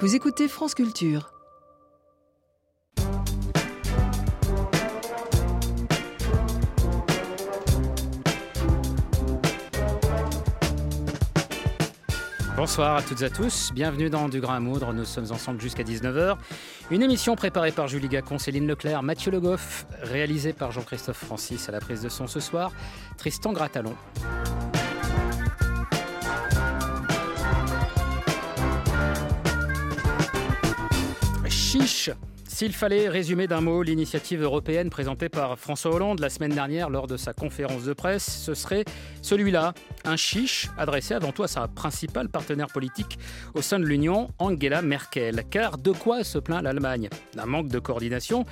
Vous écoutez France Culture. Bonsoir à toutes et à tous, bienvenue dans Du Grain à Moudre, nous sommes ensemble jusqu'à 19h. Une émission préparée par Julie Gacon, Céline Leclerc, Mathieu Le Goff, réalisée par Jean-Christophe Francis à la prise de son ce soir, Tristan Gratalon. Chiche. S'il fallait résumer d'un mot l'initiative européenne présentée par François Hollande la semaine dernière lors de sa conférence de presse, ce serait celui-là, un chiche adressé avant tout à sa principale partenaire politique au sein de l'Union, Angela Merkel. Car de quoi se plaint l'Allemagne? D'un manque de coordination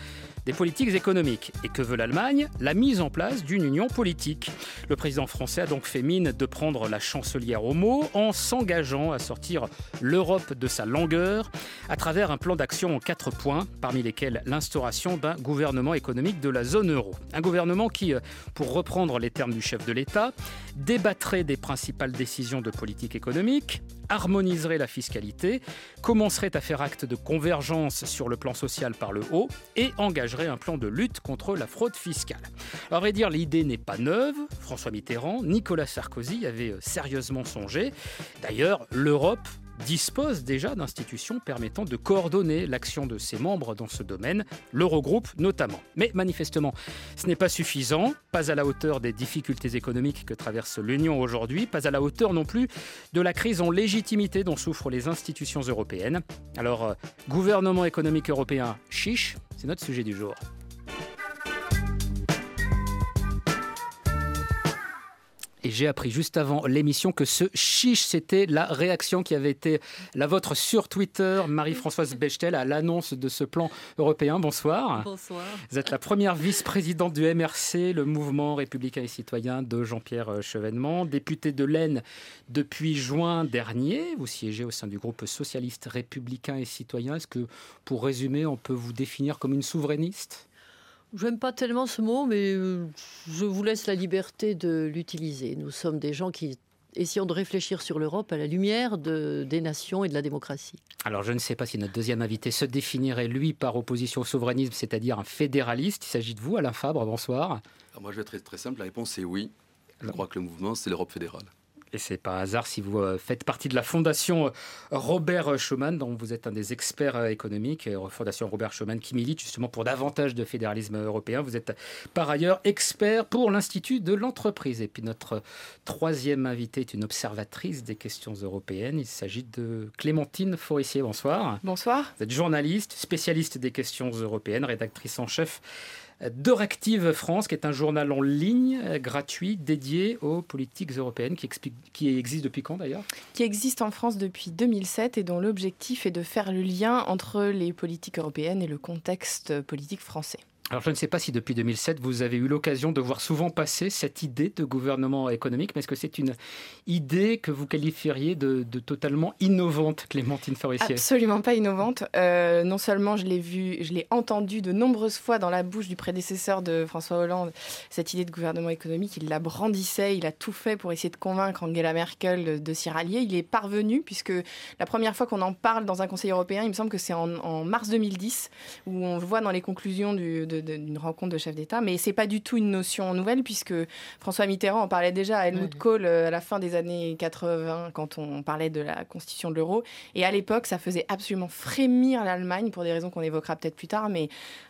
des politiques économiques. Et que veut l'Allemagne? La mise en place d'une union politique. Le président français a donc fait mine de prendre la chancelière au mot en s'engageant à sortir l'Europe de sa langueur à travers un plan d'action en quatre points, parmi lesquels l'instauration d'un gouvernement économique de la zone euro. Un gouvernement qui, euh, pour reprendre les termes du chef de l'État, débattrait des principales décisions de politique économique, harmoniserait la fiscalité, commencerait à faire acte de convergence sur le plan social par le haut et engagerait un plan de lutte contre la fraude fiscale. À vrai dire, l'idée n'est pas neuve. François Mitterrand, Nicolas Sarkozy avaient euh, sérieusement songé. D'ailleurs, l'Europe dispose déjà d'institutions permettant de coordonner l'action de ses membres dans ce domaine, l'Eurogroupe notamment. Mais manifestement, ce n'est pas suffisant, pas à la hauteur des difficultés économiques que traverse l'Union aujourd'hui, pas à la hauteur non plus de la crise en légitimité dont souffrent les institutions européennes. Alors, euh, gouvernement économique européen chiche, c'est notre sujet du jour. Et j'ai appris juste avant l'émission que ce chiche, c'était la réaction qui avait été la vôtre sur Twitter, Marie-Françoise Bechtel, à l'annonce de ce plan européen. Bonsoir. Bonsoir. Vous êtes la première vice-présidente du MRC, le mouvement républicain et citoyen de Jean-Pierre Chevènement, député de l'Aisne depuis juin dernier. Vous siégez au sein du groupe socialiste républicain et citoyen. Est-ce que, pour résumer, on peut vous définir comme une souverainiste? J'aime pas tellement ce mot, mais euh, je vous laisse la liberté de l'utiliser. Nous sommes des gens qui essayons de réfléchir sur l'Europe à la lumière de, des nations et de la démocratie. Alors je ne sais pas si notre deuxième invité se définirait, lui, par opposition au souverainisme, c'est-à-dire un fédéraliste. Il s'agit de vous, Alain Fabre, bonsoir. Alors moi je vais être très, très simple, la réponse est oui. Je crois que le mouvement, c'est l'Europe fédérale. Et c'est pas hasard si vous euh, faites partie de la fondation euh, Robert Schuman, dont vous êtes un des experts euh, économiques, fondation Robert Schuman, qui milite justement pour davantage de fédéralisme européen. Vous êtes par ailleurs expert pour l'Institut de l'entreprise. Et puis notre troisième invité est une observatrice des questions européennes. Il s'agit de Clémentine Forissier. Bonsoir. Bonsoir. Vous êtes journaliste, spécialiste des questions européennes, rédactrice en chef d'Euractiv France, qui est un journal en ligne euh, gratuit dédié aux politiques européennes, qui, qui existe depuis quand d'ailleurs? Qui existe en France depuis 2007 et dont l'objectif est de faire le lien entre les politiques européennes et le contexte politique français. Alors je ne sais pas si depuis 2007 vous avez eu l'occasion de voir souvent passer cette idée de gouvernement économique, mais est-ce que c'est une idée que vous qualifieriez de, totalement innovante, Clémentine Forissier? Absolument pas innovante. Euh, non seulement je l'ai vu, je l'ai entendu de nombreuses fois dans la bouche du prédécesseur de François Hollande, cette idée de gouvernement économique, il la brandissait, il a tout fait pour essayer de convaincre Angela Merkel de, s'y rallier. Il est parvenu, puisque la première fois qu'on en parle dans un Conseil européen, il me semble que c'est en, mars 2010, où on voit dans les conclusions du, de, d'une rencontre de chefs d'État. Mais c'est pas du tout une notion nouvelle, puisque François Mitterrand en parlait déjà à Helmut Kohl euh, à la fin des années 80, quand on parlait de la constitution de l'euro. Et à l'époque, ça faisait absolument frémir l'Allemagne, pour des raisons qu'on évoquera peut-être plus tard, mais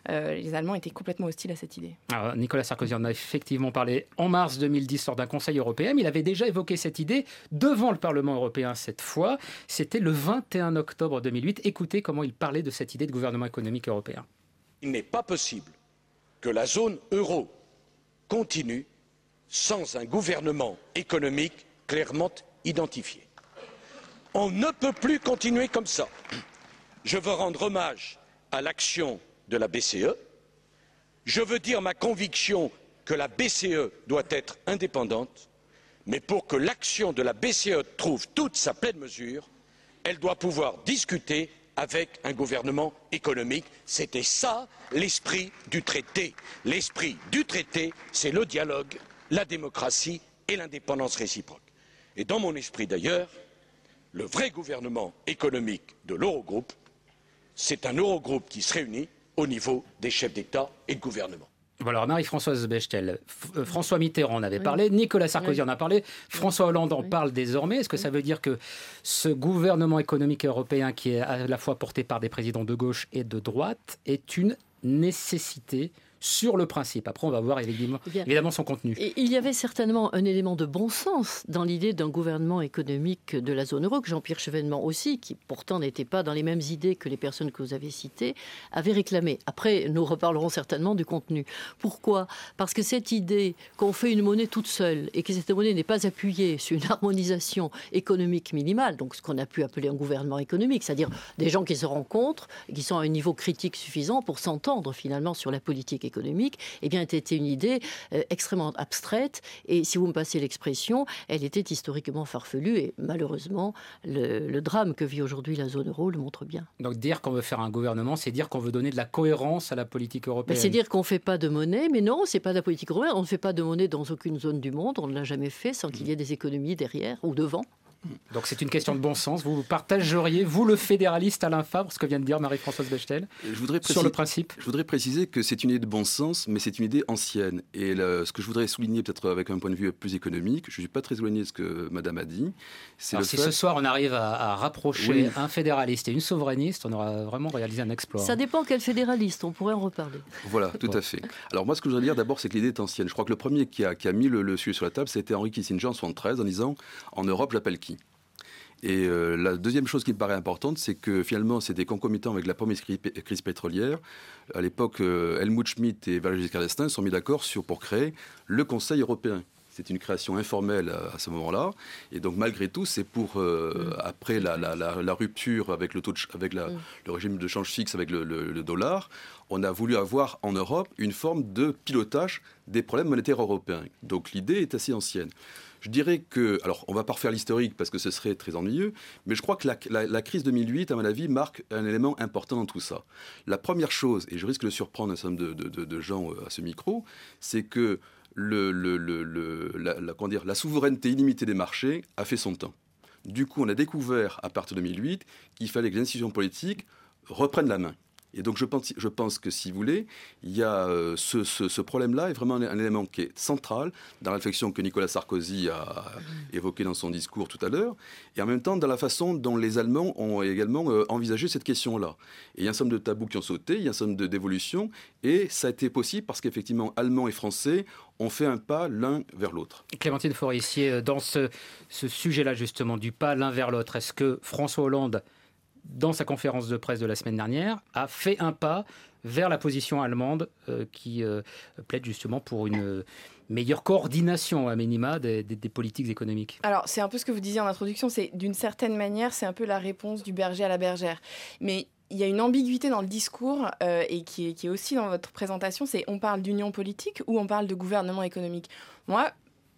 euh, les Allemands étaient complètement hostiles à cette idée. Alors, Nicolas Sarkozy en a effectivement parlé en mars 2010 lors d'un Conseil européen. Il avait déjà évoqué cette idée devant le Parlement européen cette fois. C'était le 21 octobre 2008. Écoutez comment il parlait de cette idée de gouvernement économique européen. Il n'est pas possible que la zone euro continue sans un gouvernement économique clairement identifié. On ne peut plus continuer comme ça. Je veux rendre hommage à l'action de la BCE. Je veux dire ma conviction que la BCE doit être indépendante, mais pour que l'action de la BCE trouve toute sa pleine mesure, elle doit pouvoir discuter avec un gouvernement économique. C'était ça l'esprit du traité. L'esprit du traité, c'est le dialogue, la démocratie et l'indépendance réciproque. Et dans mon esprit d'ailleurs, le vrai gouvernement économique de l'Eurogroupe, c'est un Eurogroupe qui se réunit au niveau des chefs d'État et de gouvernement. Alors Marie-Françoise Bechtel, euh, François Mitterrand en avait parlé, Nicolas Sarkozy en a parlé, François Hollande en parle désormais. Est-ce que ça veut dire que ce gouvernement économique européen qui est à la fois porté par des présidents de gauche et de droite est une nécessité sur le principe. Après, on va voir évidemment, évidemment son contenu. Et il y avait certainement un élément de bon sens dans l'idée d'un gouvernement économique de la zone euro, que Jean-Pierre Chevènement aussi, qui pourtant n'était pas dans les mêmes idées que les personnes que vous avez citées, avait réclamé. Après, nous reparlerons certainement du contenu. Pourquoi? Parce que cette idée qu'on fait une monnaie toute seule et que cette monnaie n'est pas appuyée sur une harmonisation économique minimale, donc ce qu'on a pu appeler un gouvernement économique, c'est-à-dire des gens qui se rencontrent, qui sont à un niveau critique suffisant pour s'entendre finalement sur la politique économique économique, eh bien, était une idée euh, extrêmement abstraite. Et si vous me passez l'expression, elle était historiquement farfelue. Et malheureusement, le, drame que vit aujourd'hui la zone euro le montre bien. Donc dire qu'on veut faire un gouvernement, c'est dire qu'on veut donner de la cohérence à la politique européenne. C'est dire qu'on ne fait pas de monnaie, mais non, c'est pas de la politique européenne. On ne fait pas de monnaie dans aucune zone du monde. On ne l'a jamais fait sans qu'il y ait des économies derrière ou devant. Donc c'est une question de bon sens. Vous partageriez, vous le fédéraliste Alain Fabre, ce que vient de dire Marie-Françoise Bechtel je voudrais sur le principe Je voudrais préciser que c'est une idée de bon sens, mais c'est une idée ancienne. Et ce que je voudrais souligner, peut-être avec un point de vue plus économique, je ne suis pas très éloigné de ce que Madame a dit. C'est si ce soir on arrive à, rapprocher un fédéraliste et une souverainiste, on aura vraiment réalisé un exploit. Ça dépend quel fédéraliste, on pourrait en reparler. Voilà, tout à fait. Alors moi, ce que je voudrais dire d'abord, c'est que l'idée est ancienne. Je crois que le premier qui a, mis le, le sujet sur la table, c'était Henri Kissinger en 73, en disant En Europe, j'appelle qui? Et euh, la deuxième chose qui me paraît importante, c'est que finalement, c'était concomitant avec la première crise pétrolière. À l'époque, euh, Helmut Schmidt et Valéry Giscard d'Estaing sont mis d'accord pour créer le Conseil européen. C'est une création informelle à, ce moment-là. Et donc, malgré tout, c'est pour, euh, mm. après la, rupture avec, le, taux avec mm. le régime de change fixe avec le, dollar, on a voulu avoir en Europe une forme de pilotage des problèmes monétaires européens. Donc, l'idée est assez ancienne. Je dirais que, alors on va pas refaire l'historique parce que ce serait très ennuyeux, mais je crois que la, crise 2008, à mon avis, marque un élément important dans tout ça. La première chose, et je risque de surprendre un certain nombre de, gens euh, à ce micro, c'est que la, la souveraineté illimitée des marchés a fait son temps. Du coup, on a découvert à partir de 2008 qu'il fallait que les institutions politiques reprennent la main. Et donc je pense, je pense que si vous voulez, il y a euh, ce, ce, problème-là est vraiment un, élément qui est central dans la réflexion que Nicolas Sarkozy a évoquée dans son discours tout à l'heure, et en même temps dans la façon dont les Allemands ont également euh, envisagé cette question-là. Et il y a un certain nombre de tabous qui ont sauté, il y a un certain nombre d'évolutions, et ça a été possible parce qu'effectivement, Allemands et Français ont fait un pas l'un vers l'autre. Clémentine Forissier, euh, dans ce, ce sujet-là justement, du pas l'un vers l'autre, est-ce que François Hollande dans sa conférence de presse de la semaine dernière, a fait un pas vers la position allemande euh, qui euh, plaide justement pour une meilleure coordination à minima des, politiques économiques. Alors c'est un peu ce que vous disiez en introduction, c'est d'une certaine manière c'est un peu la réponse du berger à la bergère. Mais il y a une ambiguïté dans le discours euh, et qui est, qui est, aussi dans votre présentation, c'est on parle d'union politique ou on parle de gouvernement économique? Moi,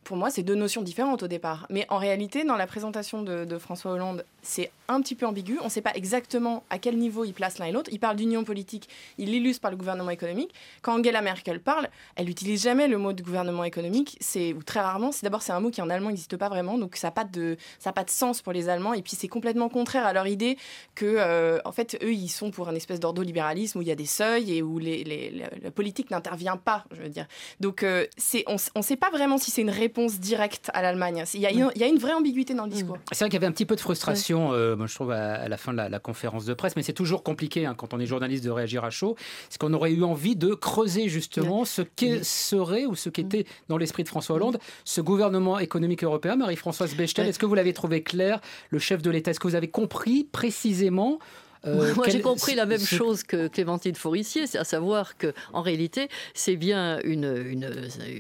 pour moi, c'est deux notions différentes au départ. Mais en réalité, dans la présentation de, François Hollande, c'est un petit peu ambigu. On ne sait pas exactement à quel niveau il place l'un et l'autre. Il parle d'union politique, il l'illustre par le gouvernement économique. Quand Angela Merkel parle, elle n'utilise jamais le mot de gouvernement économique, c'est ou très rarement. C'est d'abord c'est un mot qui en allemand n'existe pas vraiment, donc ça n'a pas de pas de sens pour les Allemands. Et puis c'est complètement contraire à leur idée que euh, en fait eux ils sont pour un espèce d'ordolibéralisme où il y a des seuils et où les, la politique n'intervient pas. Je veux dire. Donc euh, c'est on ne sait pas vraiment si c'est une réponse réponse directe à l'Allemagne. Il y, a une, il y, a une vraie ambiguïté dans le discours. C'est vrai qu'il y avait un petit peu de frustration, euh, moi, je trouve, à, la fin de la, conférence de presse, mais c'est toujours compliqué hein, quand on est journaliste de réagir à chaud. C'est qu'on aurait eu envie de creuser justement ce qu'est serait ou ce qu'était dans l'esprit de François Hollande ce gouvernement économique européen? Marie-Françoise Bechtel, est-ce que vous l'avez trouvé clair, le chef de l'État Est-ce que vous avez compris précisément euh, Moi, j'ai compris la même chose que Clémentine Forissier, c'est à savoir que en réalité, c'est bien une, une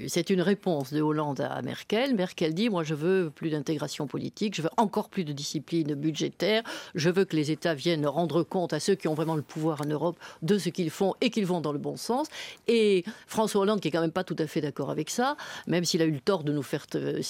c'est une réponse de Hollande à Merkel. Merkel dit moi, je veux plus d'intégration politique, je veux encore plus de discipline budgétaire, je veux que les États viennent rendre compte à ceux qui ont vraiment le pouvoir en Europe de ce qu'ils font et qu'ils vont dans le bon sens. Et François Hollande, qui est quand même pas tout à fait d'accord avec ça, même s'il a eu le tort de nous faire euh,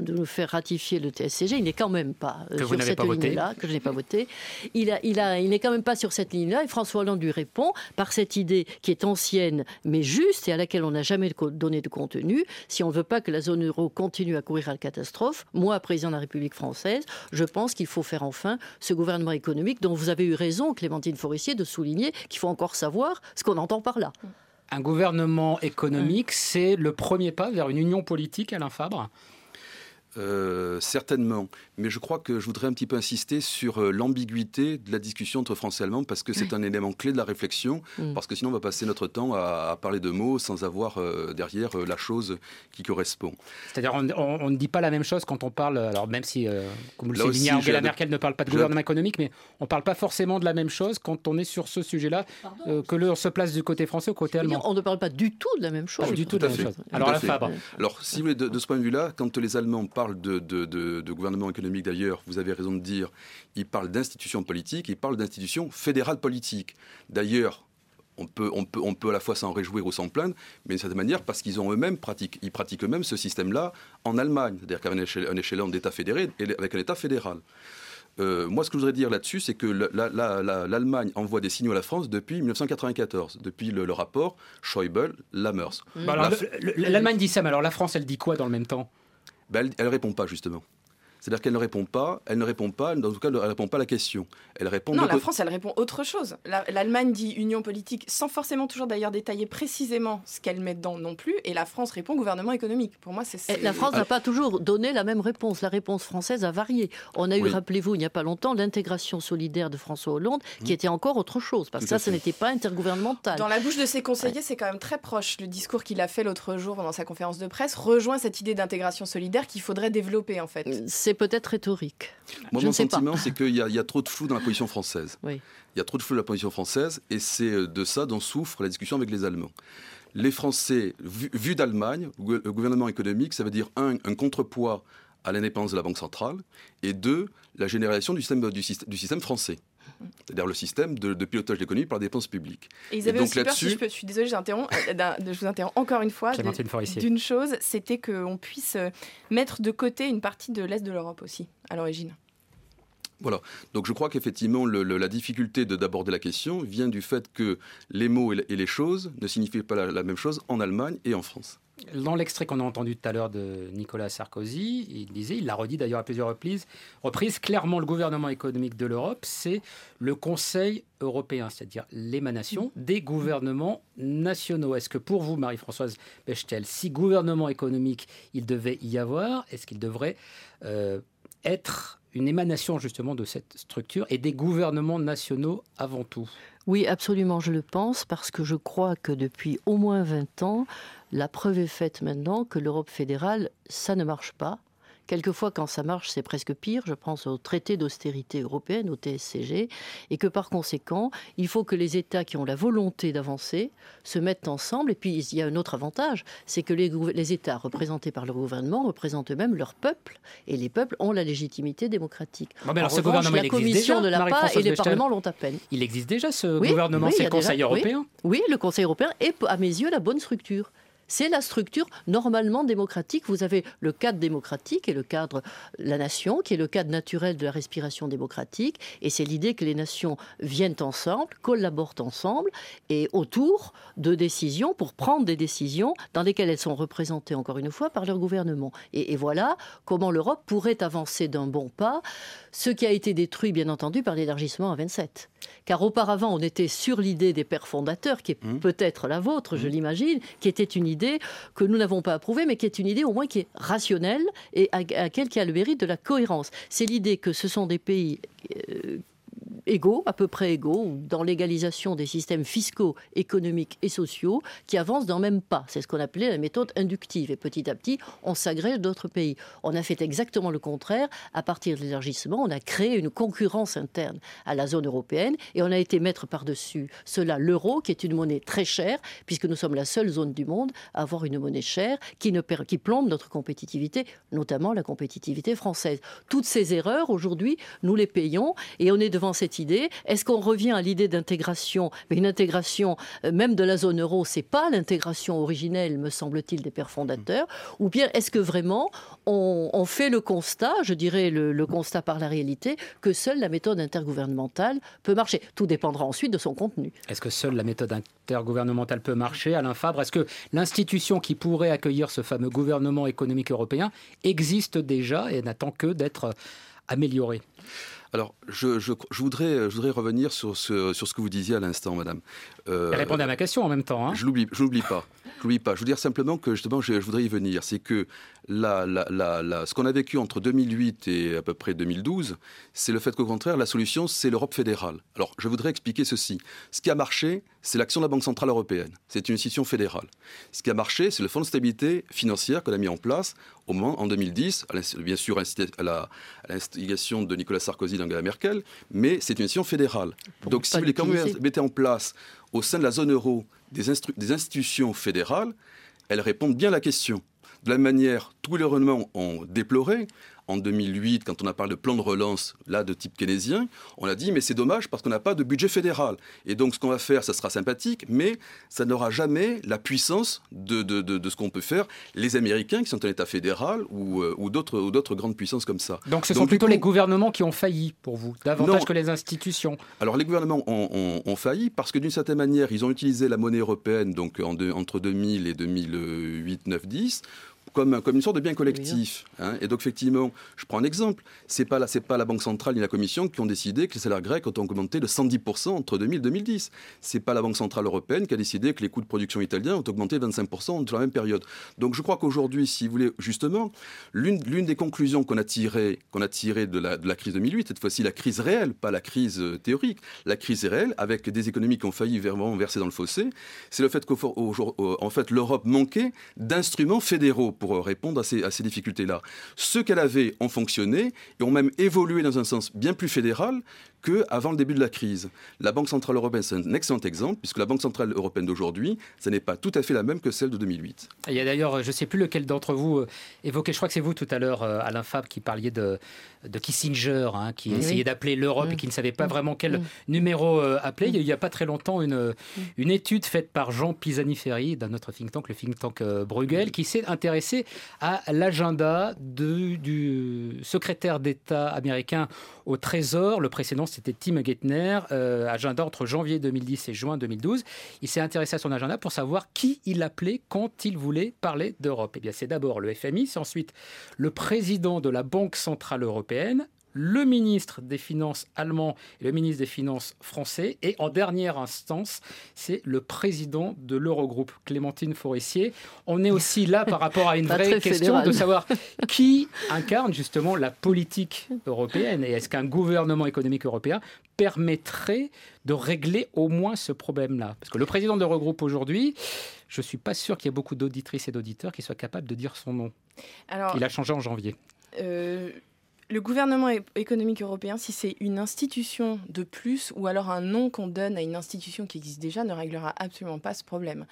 de nous faire ratifier le TSCG, il n'est quand même pas euh, sur cette ligne-là que je n'ai pas voté. Il a, il il, a, il n'est quand même pas sur cette ligne-là. Et François Hollande lui répond par cette idée qui est ancienne, mais juste et à laquelle on n'a jamais donné de contenu. Si on ne veut pas que la zone euro continue à courir à la catastrophe, moi, président de la République française, je pense qu'il faut faire enfin ce gouvernement économique dont vous avez eu raison, Clémentine Forestier, de souligner qu'il faut encore savoir ce qu'on entend par là. Un gouvernement économique, c'est le premier pas vers une union politique, Alain Fabre? Euh, certainement, mais je crois que je voudrais un petit peu insister sur euh, l'ambiguïté de la discussion entre français et allemand parce que c'est un élément clé de la réflexion, mm. parce que sinon on va passer notre temps à, parler de mots sans avoir euh, derrière la chose qui correspond. C'est-à-dire on, ne dit pas la même chose quand on parle, alors même si, comme vous le soulignez, Angela Merkel ne parle pas de gouvernement économique, mais on ne parle pas forcément de la même chose quand on est sur ce sujet-là, que l'on se place du côté français ou côté allemand. On ne parle pas du tout de la même chose. du tout, de la même chose. Alors la Fabre. Alors si vous voulez, de, de ce point de vue-là, quand les Allemands parlent de, gouvernement économique d'ailleurs, vous avez raison de dire, il parle d'institutions politiques, il parle d'institutions fédérales politiques. D'ailleurs, on peut, on, peut, on peut à la fois s'en réjouir ou s'en plaindre, mais d'une certaine manière, parce qu'ils ont eux-mêmes pratiquent, ils pratiquent eux-mêmes ce système-là en Allemagne, c'est-à-dire qu'avec un échelon d'État fédéré et avec un État fédéral. Euh, moi, ce que je voudrais dire là-dessus, c'est que l'Allemagne envoie des signaux à la France depuis 1994, depuis le, rapport Schäuble-Lammers. Bah L'Allemagne dit ça, mais alors la France, elle dit quoi dans le même temps? Ben, elle ne répond pas justement. C'est-à-dire qu'elle ne répond pas, elle ne répond pas, dans tout cas, elle ne répond pas à la question. Elle répond. Non, la France, elle répond autre chose. L'Allemagne dit union politique, sans forcément toujours d'ailleurs détailler précisément ce qu'elle met dedans non plus, et la France répond gouvernement économique. Pour moi, c'est. La France n'a pas toujours donné la même réponse. La réponse française a varié. On a eu, rappelez-vous, il n'y a pas longtemps, l'intégration solidaire de François Hollande, qui était encore autre chose, parce que ça, ce n'était pas intergouvernemental. Dans la bouche de ses conseillers, c'est quand même très proche. Le discours qu'il a fait l'autre jour dans sa conférence de presse rejoint cette idée d'intégration solidaire qu'il faudrait développer en fait. C'est peut-être rhétorique. Moi, mon sentiment, c'est qu'il y, a trop de flou dans la position française. Il y a trop de flou dans la position française, et c'est euh, de ça dont souffre la discussion avec les Allemands. Les Français, vus d'Allemagne, le gouvernement économique, ça veut dire un, un contrepoids à l'indépendance de la Banque centrale, et deux, la généralisation du système, du, du système français c'est-à-dire le système de, pilotage de l'économie par la dépense publique. Et ils avaient aussi peur, si je, peux, je suis désolée, euh, je vous interromps encore une fois, d'une chose, c'était qu'on puisse euh, mettre de côté une partie de l'Est de l'Europe aussi, à l'origine. Voilà. Donc je crois qu'effectivement, la difficulté d'aborder la question vient du fait que les mots et les choses ne signifient pas la même chose en Allemagne et en France. Dans l'extrait qu'on a entendu tout à l'heure de Nicolas Sarkozy, il disait, il l'a redit d'ailleurs à plusieurs reprises, clairement le gouvernement économique de l'Europe, c'est le Conseil européen, c'est-à-dire l'émanation des gouvernements nationaux. Est-ce que pour vous, Marie-Françoise Bechtel, si gouvernement économique il devait y avoir, est-ce qu'il devrait euh, être une émanation justement de cette structure et des gouvernements nationaux avant tout? Oui, absolument, je le pense, parce que je crois que depuis au moins 20 ans, la preuve est faite maintenant que l'Europe fédérale, ça ne marche pas. Quelquefois, quand ça marche, c'est presque pire. Je pense au traité d'austérité européenne, au TSCG, et que par conséquent, il faut que les États qui ont la volonté d'avancer se mettent ensemble. Et puis, il y a un autre avantage, c'est que les, les, États représentés par le gouvernement représentent eux-mêmes leur peuple, et les peuples ont la légitimité démocratique. alors, ce gouvernement, la Commission de la et les parlements l'ont à peine. Il existe déjà ce gouvernement, c'est le Conseil européen? oui, le Conseil européen est, à mes yeux, la bonne structure. C'est la structure normalement démocratique. Vous avez le cadre démocratique et le cadre la nation, qui est le cadre naturel de la respiration démocratique. Et c'est l'idée que les nations viennent ensemble, collaborent ensemble et autour de décisions pour prendre des décisions dans lesquelles elles sont représentées encore une fois par leur gouvernement. Et, voilà comment l'Europe pourrait avancer d'un bon pas, ce qui a été détruit bien entendu par l'élargissement à 27. Car auparavant, on était sur l'idée des pères fondateurs, qui est mmh. peut-être la vôtre, je mmh. l'imagine, qui était une idée que nous n'avons pas approuvée, mais qui est une idée au moins qui est rationnelle et à, laquelle qui a le mérite de la cohérence. C'est l'idée que ce sont des pays euh, égaux, à peu près égaux, dans l'égalisation des systèmes fiscaux, économiques et sociaux, qui avancent le même pas. C'est ce qu'on appelait la méthode inductive. Et petit à petit, on s'agrège d'autres pays. On a fait exactement le contraire. À partir de l'élargissement, on a créé une concurrence interne à la zone européenne et on a été mettre par-dessus cela l'euro, qui est une monnaie très chère, puisque nous sommes la seule zone du monde à avoir une monnaie chère qui, qui plombe notre compétitivité, notamment la compétitivité française. Toutes ces erreurs, aujourd'hui, nous les payons et on est devant cette cette idée. Est-ce qu'on revient à l'idée d'intégration? Mais une intégration, euh, même de la zone euro, c'est pas l'intégration originelle, me semble-t-il, des pères fondateurs. Ou bien est-ce que vraiment on, fait le constat, je dirais le, constat par la réalité, que seule la méthode intergouvernementale peut marcher? Tout dépendra ensuite de son contenu. Est-ce que seule la méthode intergouvernementale peut marcher, Alain Fabre? Est-ce que l'institution qui pourrait accueillir ce fameux gouvernement économique européen existe déjà et n'attend que d'être améliorée? Alors, je, voudrais, revenir sur ce que vous disiez à l'instant, madame. Euh, répondez à ma question en même temps. Hein. Je l'oublie, je l'oublie pas. Je l'oublie pas. Je veux dire simplement que justement, je, voudrais y venir. C'est que la, la, ce qu'on a vécu entre 2008 et à peu près 2012, c'est le fait qu'au contraire, la solution, c'est l'Europe fédérale. Alors, je voudrais expliquer ceci. Ce qui a marché, c'est l'action de la Banque centrale européenne. C'est une institution fédérale. Ce qui a marché, c'est le fonds de stabilité financière qu'on a mis en place au moment en 2010, bien sûr à l'instigation de Nicolas Sarkozy et d'Angela Merkel, mais c'est une institution fédérale. Donc, si vous voulez quand même mettre en place au sein de la zone euro des, institutions fédérales, elles répondent bien à la question. De la manière, tous les gouvernements ont déploré, en 2008, quand on a parlé de plan de relance, là, de type keynésien, on a dit, mais c'est dommage parce qu'on n'a pas de budget fédéral. Et donc, ce qu'on va faire, ça sera sympathique, mais ça n'aura jamais la puissance de, de, de, ce qu'on peut faire les Américains, qui sont un État fédéral, ou, euh, ou d'autres grandes puissances comme ça. Donc, ce sont plutôt les gouvernements qui ont failli, pour vous, davantage que les institutions Alors, les gouvernements ont, ont, failli parce que, d'une certaine manière, ils ont utilisé la monnaie européenne, donc en entre 2000 et 2008, 9, 10, comme, comme une sorte de bien collectif. Hein. Et donc, effectivement, je prends un exemple. Ce n'est pas, la, pas la Banque centrale ni la Commission qui ont décidé que les salaires grecs ont augmenté de 110% entre 2000 et 2010. Ce n'est pas la Banque centrale européenne qui a décidé que les coûts de production italiens ont augmenté de 25% entre la même période. Donc, je crois qu'aujourd'hui, si vous voulez, justement, l'une des conclusions qu'on a tirées qu'on a tiré de, la, de la crise 2008, cette fois-ci la crise réelle, pas la crise euh, théorique, la crise réelle, avec des économies qui ont failli vraiment verser dans le fossé, c'est le fait qu'en fait, l'Europe manquait d'instruments fédéraux pour pour répondre à ces, à ces difficultés-là. Ceux qu'elle avait ont fonctionné et ont même évolué dans un sens bien plus fédéral qu'avant le début de la crise. La Banque Centrale Européenne, c'est un excellent exemple, puisque la Banque Centrale Européenne d'aujourd'hui, ce n'est pas tout à fait la même que celle de 2008. Il y a d'ailleurs, je ne sais plus lequel d'entre vous euh, évoquait, je crois que c'est vous tout à l'heure, euh, Alain Fabre, qui parliez de, de Kissinger, hein, qui essayait d'appeler l'Europe et qui ne savait pas vraiment quel numéro euh, appeler. Il n'y a pas très longtemps une, une étude faite par Jean Pisani-Ferry d'un autre think tank, le think tank Bruegel, qui s'est intéressé à l'agenda du secrétaire d'État américain au Trésor. Le précédent, c'était Tim Geithner, euh, agenda entre janvier 2010 et juin 2012. Il s'est intéressé à son agenda pour savoir qui il appelait quand il voulait parler d'Europe. Eh bien, c'est d'abord le FMI, c'est ensuite le président de la Banque Centrale Européenne, le ministre des Finances allemand et le ministre des Finances français. Et en dernière instance, c'est le président de l'Eurogroupe, Clémentine Forissier. On est aussi là par rapport à une vraie question de savoir qui incarne justement la politique européenne et est-ce qu'un gouvernement économique européen permettrait de régler au moins ce problème-là? Parce que le président de l'Eurogroupe aujourd'hui, je ne suis pas sûr qu'il y ait beaucoup d'auditrices et d'auditeurs qui soient capables de dire son nom. Alors, Il a changé en janvier. Euh, le gouvernement économique européen, si c'est une institution de plus ou alors un nom qu'on donne à une institution qui existe déjà, ne réglera absolument pas ce problème.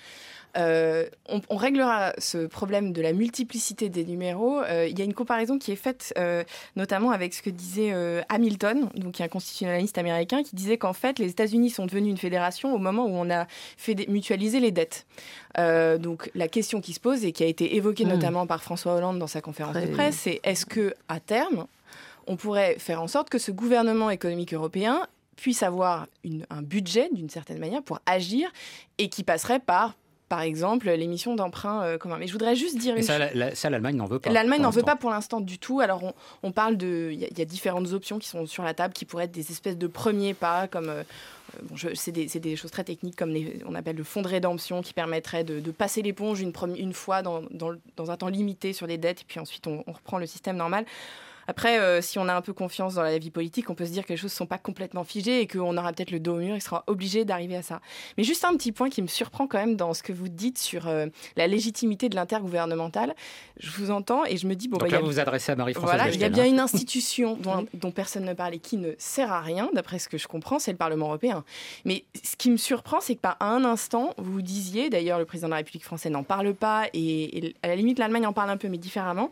Euh, on, réglera ce problème de la multiplicité des numéros. Euh, il y a une comparaison qui est faite euh, notamment avec ce que disait Hamilton, donc un constitutionnaliste américain, qui disait qu'en fait les États-Unis sont devenus une fédération au moment où on a fait mutualiser les dettes. Donc la question qui se pose et qui a été évoquée hmm. notamment par François Hollande dans sa conférence de presse, c'est est-ce que à terme on pourrait faire en sorte que ce gouvernement économique européen puisse avoir un budget d'une certaine manière pour agir et qui passerait par par exemple, l'émission d'emprunt euh, commun? Mais je voudrais juste dire... ça, l'Allemagne n'en veut pas. L'Allemagne n'en veut pas pour l'instant du tout. Alors, on, parle de... Il y, a différentes options qui sont sur la table, qui pourraient être des espèces de premiers pas, comme... Euh, bon, c'est des, choses très techniques, comme les, on appelle le fonds de rédemption, qui permettrait de, passer l'éponge une, fois dans, un temps limité sur des dettes, et puis ensuite on reprend le système normal. Après, euh, si on a un peu confiance dans la vie politique, on peut se dire que les choses ne sont pas complètement figées et qu'on aura peut-être le dos au mur, il sera obligé d'arriver à ça. Mais juste un petit point qui me surprend quand même dans ce que vous dites sur euh, la légitimité de l'intergouvernemental. Je vous entends et je me dis, bon, Donc bah, là, vous vous adressez à Marie-Françoise Voilà, il y a bien une institution dont, dont personne ne parle et qui ne sert à rien, d'après ce que je comprends, c'est le Parlement européen. Mais ce qui me surprend, c'est que pas un instant, vous disiez, d'ailleurs, le président de la République française n'en parle pas et, et à la limite, l'Allemagne en parle un peu, mais différemment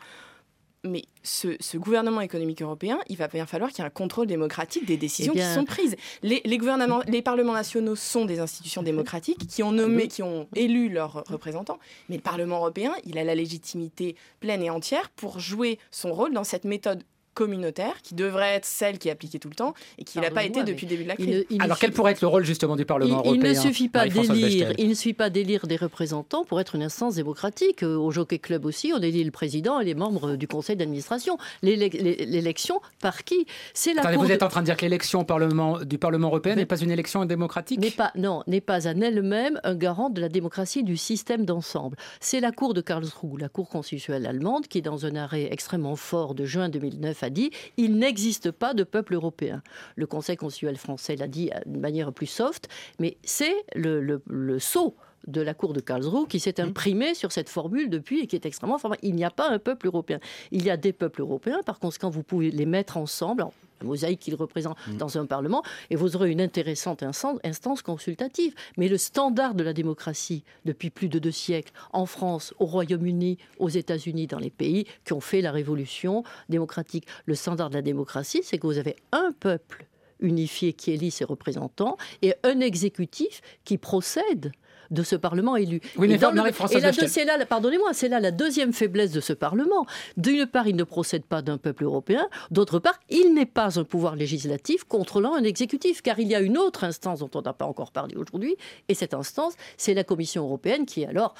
mais ce, gouvernement économique européen, il va bien falloir qu'il y ait un contrôle démocratique des décisions Eh qui sont prises. Les, gouvernements, les parlements nationaux sont des institutions démocratiques qui ont nommé, qui ont élu leurs représentants, mais le Parlement européen, il a la légitimité pleine et entière pour jouer son rôle dans cette méthode communautaire qui devrait être celle qui est appliquée tout le temps et qui n'a pas été depuis le début de la crise. Alors quel pourrait être le rôle justement du Parlement européen Il ne suffit pas d'élire, il ne suffit pas d'élire des représentants pour être une instance démocratique. Euh, au Jockey Club aussi, on élit le président et les membres du conseil d'administration. L'élection par qui? C'est la. vous êtes en train de dire que l'élection Parlement, du Parlement européen n'est pas une élection démocratique? N'est pas non, n'est pas en elle-même un garant de la démocratie du système d'ensemble. C'est la Cour de Karlsruhe, la Cour constitutionnelle allemande, qui dans un arrêt extrêmement fort de juin 2009 a dit il n'existe pas de peuple européen. Le Conseil constitutionnel français l'a dit de manière plus soft, mais c'est le, le, saut de la Cour de Karlsruhe qui s'est imprimé sur cette formule depuis et qui est extrêmement formelle. Il n'y a pas un peuple européen. Il y a des peuples européens, par conséquent, vous pouvez les mettre ensemble mosaïque qu'il représente mm. dans un Parlement, et vous aurez une intéressante instance consultative. Mais le standard de la démocratie depuis plus de deux siècles, en France, au Royaume-Uni, aux États-Unis, dans les pays qui ont fait la révolution démocratique, le standard de la démocratie, c'est que vous avez un peuple unifié qui élit ses représentants et un exécutif qui procède de ce Parlement élu. Oui, mais dans et là, c'est là, pardonnez-moi, c'est là la deuxième faiblesse de ce Parlement. D'une part, il ne procède pas d'un peuple européen. D'autre part, il n'est pas un pouvoir législatif contrôlant un exécutif, car il y a une autre instance dont on n'a pas encore parlé aujourd'hui, et cette instance, c'est la Commission européenne, qui est alors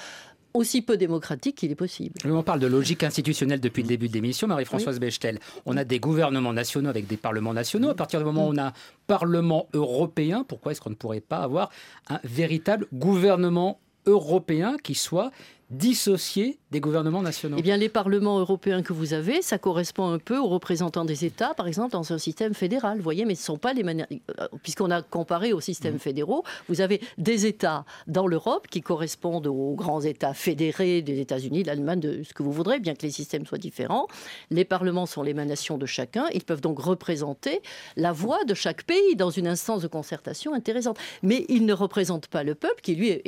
aussi peu démocratique qu'il est possible. On parle de logique institutionnelle depuis le début de l'émission, Marie-Françoise Bechtel. On a des gouvernements nationaux avec des parlements nationaux. À partir du moment où on a un Parlement européen, pourquoi est-ce qu'on ne pourrait pas avoir un véritable gouvernement européen qui soit dissocié des gouvernements nationaux Eh bien, les parlements européens que vous avez, ça correspond un peu aux représentants des États, par exemple, dans un système fédéral. Vous voyez, mais ce ne sont pas les manières. Euh, puisqu'on a comparé aux systèmes mmh. fédéraux, vous avez des États dans l'Europe qui correspondent aux grands États fédérés des États-Unis, l'Allemagne, de ce que vous voudrez, bien que les systèmes soient différents. Les parlements sont l'émanation de chacun. Ils peuvent donc représenter la voix de chaque pays dans une instance de concertation intéressante. Mais ils ne représentent pas le peuple, qui lui,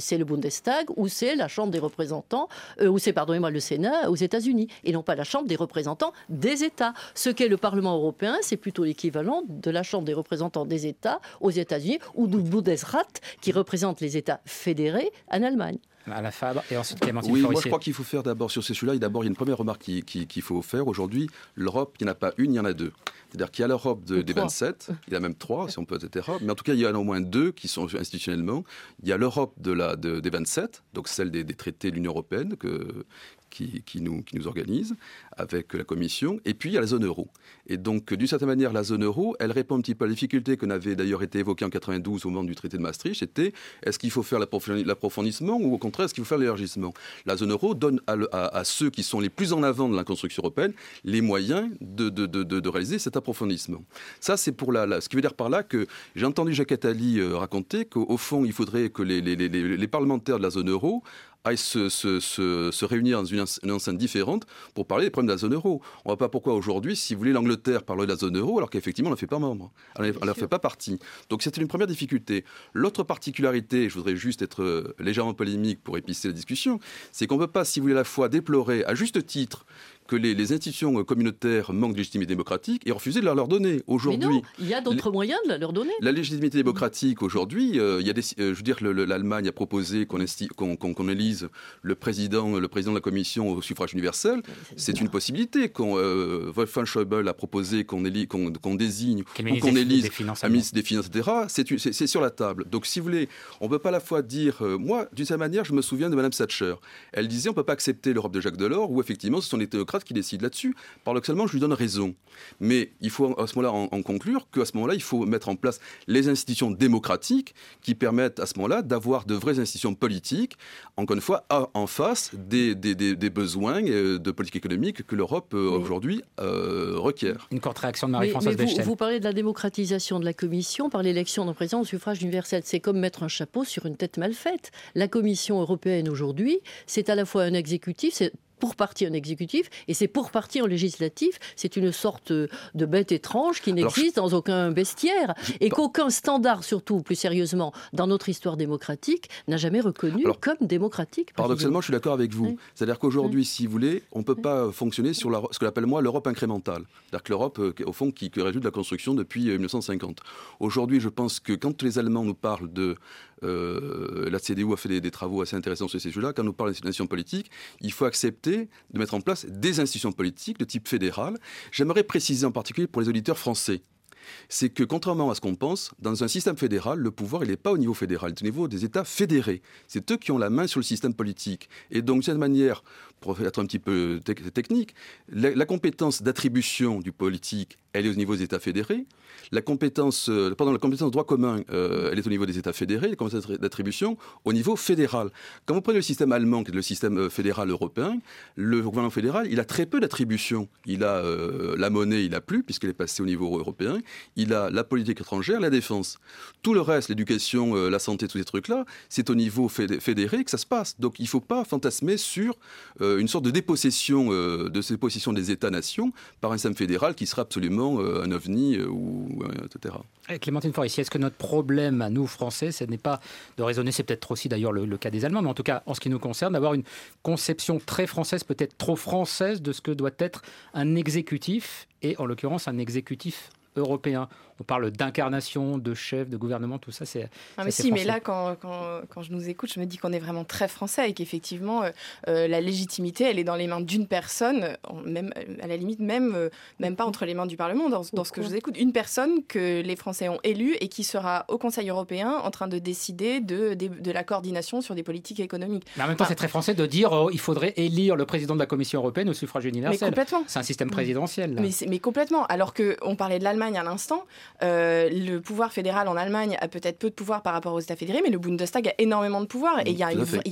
c'est le Bundestag ou c'est la Chambre des représentants, euh, ou c'est, pardonnez-moi, le Sénat aux États-Unis, et non pas la Chambre des représentants des États. Ce qu'est le Parlement européen, c'est plutôt l'équivalent de la Chambre des représentants des États aux États-Unis, ou du Bundesrat, qui représente les États fédérés en Allemagne à la Fabre et ensuite Clémentine Oui, moi je crois qu'il faut faire d'abord sur ces sujets-là. D'abord, il y a une première remarque qu'il faut faire. Aujourd'hui, l'Europe, il n'y en a pas une, il y en a deux. C'est-à-dire qu'il y a l'Europe des 27, il y en a même trois, si on peut, etc. Mais en tout cas, il y en a au moins deux qui sont institutionnellement. Il y a l'Europe de la, des 27, donc celle des, des traités de l'Union européenne, que, qui, nous, organise avec la Commission. Et puis, il y a la zone euro. Et donc, d'une certaine manière, la zone euro, elle répond un petit peu à la difficulté qu'on avait d'ailleurs été évoquée en 92 au moment du traité de Maastricht. C'était est-ce qu'il faut faire l'approfondissement ou au contraire, est-ce qu'il faut faire l'élargissement? La zone euro donne à, ceux qui sont les plus en avant de la construction européenne les moyens de, réaliser cet approfondissement. Ça, c'est pour la, ce qui veut dire par là que j'ai entendu Jacques Attali euh, raconter qu'au fond, il faudrait que les parlementaires de la zone euro aillent se, se, se, réunir dans une, enceinte différente pour parler des problèmes de la zone euro. On ne voit pas pourquoi aujourd'hui, si vous voulez, l'Angleterre parle de la zone euro alors qu'effectivement, elle ne fait pas membre. Elle ne fait pas partie. Donc c'était une première difficulté. L'autre particularité, je voudrais juste être euh, légèrement polémique pour épicer la discussion, c'est qu'on ne peut pas, si vous voulez, à la fois déplorer à juste titre que les, institutions communautaires manquent de légitimité démocratique et refuser de leur, leur donner. Aujourd'hui, il y a d'autres moyens de leur donner. La légitimité démocratique aujourd'hui, euh, il y a des, euh, je veux dire, l'Allemagne a proposé qu'on élise le président, le président de la Commission au suffrage universel. C'est une possibilité. Quand euh, Wolfgang Schäuble a proposé qu'on qu'on désigne ou qu'on élise un ministre des Finances, etc. C'est sur la table. Donc, si vous voulez, on ne peut pas à la fois dire, moi, d'une certaine manière, je me souviens de Madame Thatcher. Elle disait, on ne peut pas accepter l'Europe de Jacques Delors, où effectivement, ce sont les théocrates qui décide là-dessus. Paradoxalement, je lui donne raison. Mais il faut à ce moment-là en, conclure qu'à ce moment-là, il faut mettre en place les institutions démocratiques qui permettent à ce moment-là d'avoir de vraies institutions politiques, encore une fois, en face des, des, besoins euh, de politique économique que l'Europe euh, aujourd'hui euh, requiert. Une courte réaction de Marie-Françoise vous, vous, parlez de la démocratisation de la Commission par l'élection d'un président au suffrage universel. C'est comme mettre un chapeau sur une tête mal faite. La Commission européenne aujourd'hui, c'est à la fois un exécutif, c'est pour partie en exécutif et c'est pour partie en législatif. C'est une sorte de bête étrange qui n'existe dans aucun bestiaire et qu'aucun standard, surtout plus sérieusement, dans notre histoire démocratique, n'a jamais reconnu comme démocratique. Paradoxalement, je suis d'accord avec vous. C'est-à-dire qu'aujourd'hui, si vous voulez, on ne peut pas fonctionner sur ce que j'appelle moi l'Europe incrémentale. C'est-à-dire que l'Europe, euh, au fond, qui, qui résulte de la construction depuis 1950. Euh, aujourd'hui, je pense que quand les Allemands nous parlent de euh, la CDU a fait des, travaux assez intéressants sur ces sujets-là. Quand nous parlons d'institutions politiques, il faut accepter de mettre en place des institutions politiques de type fédéral. J'aimerais préciser en particulier pour les auditeurs français c'est que contrairement à ce qu'on pense, dans un système fédéral, le pouvoir, n'est pas au niveau fédéral, il au niveau des États fédérés. C'est eux qui ont la main sur le système politique. Et donc, de cette manière, pour être un petit peu technique, la compétence d'attribution du politique, elle est au niveau des États fédérés. La compétence, euh, pardon, la compétence droit commun, euh, elle est au niveau des États fédérés. La compétence d'attribution au niveau fédéral. Quand vous prenez le système allemand, qui est le système euh, fédéral européen, le gouvernement fédéral, il a très peu d'attributions. Il a la monnaie, il a plus, puisqu'elle est passée au niveau européen. Il a la politique étrangère, la défense. Tout le reste, l'éducation, la santé, tous ces trucs-là, c'est au niveau fédéré que ça se passe. Donc il ne faut pas fantasmer sur une sorte de dépossession de ces possessions des États-nations par un système fédéral qui sera absolument euh, un ovni euh, ou euh, etc. Eh, Clémentine Forissier, est-ce que notre problème à nous Français, ce n'est pas de raisonner, c'est peut-être aussi d'ailleurs le, le, cas des Allemands, mais en tout cas en ce qui nous concerne, d'avoir une conception très française, peut-être trop française de ce que doit être un exécutif et en l'occurrence un exécutif européen on parle d'incarnation, de chef, de gouvernement, tout ça, c'est. Ah, mais si, mais là, quand, quand, je nous écoute, je me dis qu'on est vraiment très français et qu'effectivement, euh, euh, la légitimité, elle est dans les mains d'une personne, même, à la limite, même, euh, même pas entre les mains du Parlement, dans, dans, ce que je vous écoute. Une personne que les Français ont élue et qui sera au Conseil européen en train de décider de, de, la coordination sur des politiques économiques. Mais en même temps, c'est très français de dire qu'il faudrait élire le président de la Commission européenne au suffrage universel. Mais complètement. C'est un système présidentiel. Mais, mais, complètement. Alors qu'on parlait de l'Allemagne à l'instant, euh, le pouvoir fédéral en Allemagne a peut-être peu de pouvoir par rapport aux États fédérés, mais le Bundestag a énormément de pouvoir et il y,